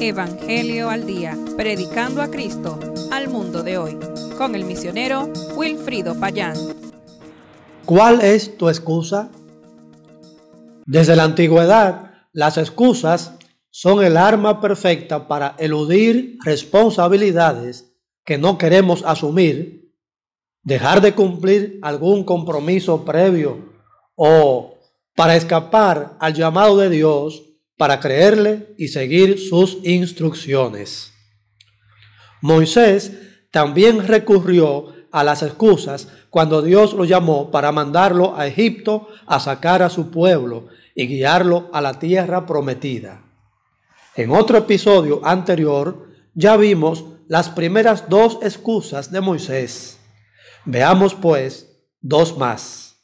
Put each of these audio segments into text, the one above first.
Evangelio al Día, predicando a Cristo al mundo de hoy, con el misionero Wilfrido Payán. ¿Cuál es tu excusa? Desde la antigüedad, las excusas son el arma perfecta para eludir responsabilidades que no queremos asumir, dejar de cumplir algún compromiso previo o para escapar al llamado de Dios para creerle y seguir sus instrucciones. Moisés también recurrió a las excusas cuando Dios lo llamó para mandarlo a Egipto a sacar a su pueblo y guiarlo a la tierra prometida. En otro episodio anterior ya vimos las primeras dos excusas de Moisés. Veamos pues dos más.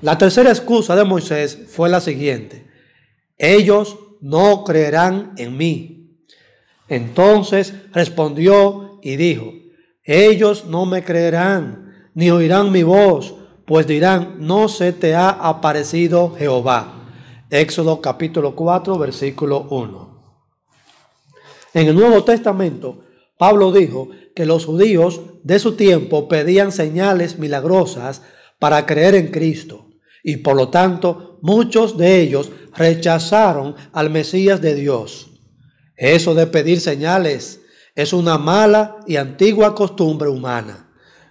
La tercera excusa de Moisés fue la siguiente ellos no creerán en mí. Entonces respondió y dijo, ellos no me creerán, ni oirán mi voz, pues dirán, no se te ha aparecido Jehová. Éxodo capítulo 4, versículo 1. En el Nuevo Testamento, Pablo dijo que los judíos de su tiempo pedían señales milagrosas para creer en Cristo y por lo tanto muchos de ellos rechazaron al Mesías de Dios. Eso de pedir señales es una mala y antigua costumbre humana.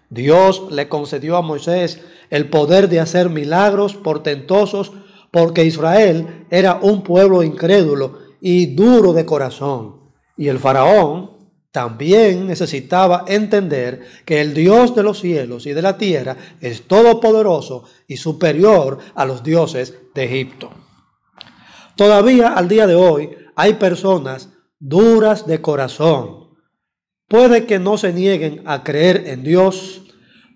Dios le concedió a Moisés el poder de hacer milagros portentosos porque Israel era un pueblo incrédulo y duro de corazón. Y el faraón también necesitaba entender que el Dios de los cielos y de la tierra es todopoderoso y superior a los dioses de Egipto. Todavía al día de hoy hay personas duras de corazón. Puede que no se nieguen a creer en Dios,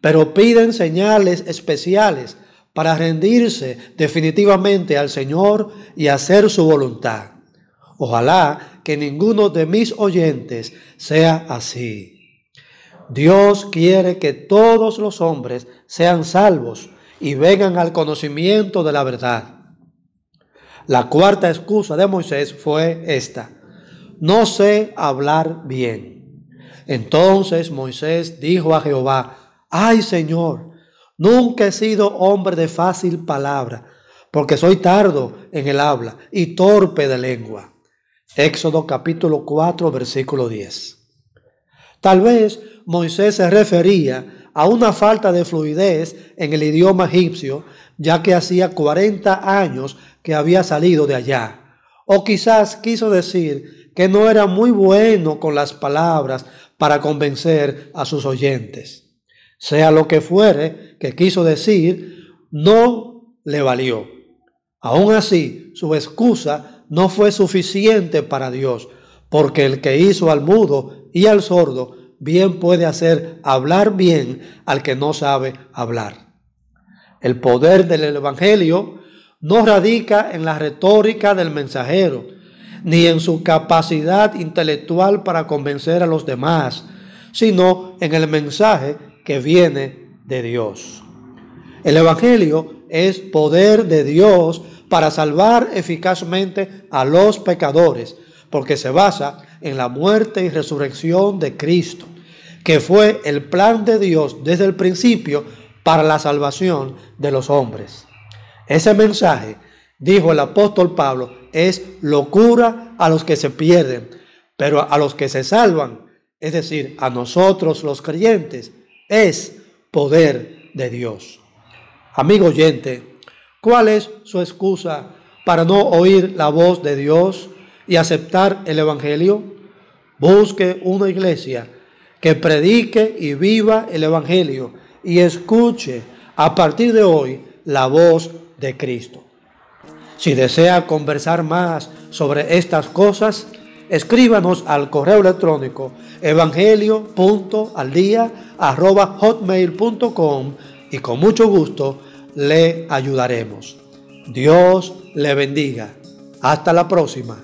pero piden señales especiales para rendirse definitivamente al Señor y hacer su voluntad. Ojalá que ninguno de mis oyentes sea así. Dios quiere que todos los hombres sean salvos y vengan al conocimiento de la verdad. La cuarta excusa de Moisés fue esta. No sé hablar bien. Entonces Moisés dijo a Jehová, ay Señor, nunca he sido hombre de fácil palabra, porque soy tardo en el habla y torpe de lengua. Éxodo capítulo 4, versículo 10. Tal vez Moisés se refería a una falta de fluidez en el idioma egipcio, ya que hacía 40 años que había salido de allá. O quizás quiso decir que no era muy bueno con las palabras para convencer a sus oyentes. Sea lo que fuere que quiso decir, no le valió. Aún así, su excusa no fue suficiente para Dios, porque el que hizo al mudo y al sordo bien puede hacer hablar bien al que no sabe hablar. El poder del Evangelio no radica en la retórica del mensajero, ni en su capacidad intelectual para convencer a los demás, sino en el mensaje que viene de Dios. El Evangelio es poder de Dios para salvar eficazmente a los pecadores, porque se basa en la muerte y resurrección de Cristo, que fue el plan de Dios desde el principio para la salvación de los hombres. Ese mensaje, dijo el apóstol Pablo, es locura a los que se pierden, pero a los que se salvan, es decir, a nosotros los creyentes, es poder de Dios. Amigo oyente, ¿cuál es su excusa para no oír la voz de Dios y aceptar el Evangelio? Busque una iglesia que predique y viva el Evangelio y escuche a partir de hoy la voz de Cristo. Si desea conversar más sobre estas cosas, escríbanos al correo electrónico evangelio.aldia.hotmail.com y con mucho gusto le ayudaremos. Dios le bendiga. Hasta la próxima.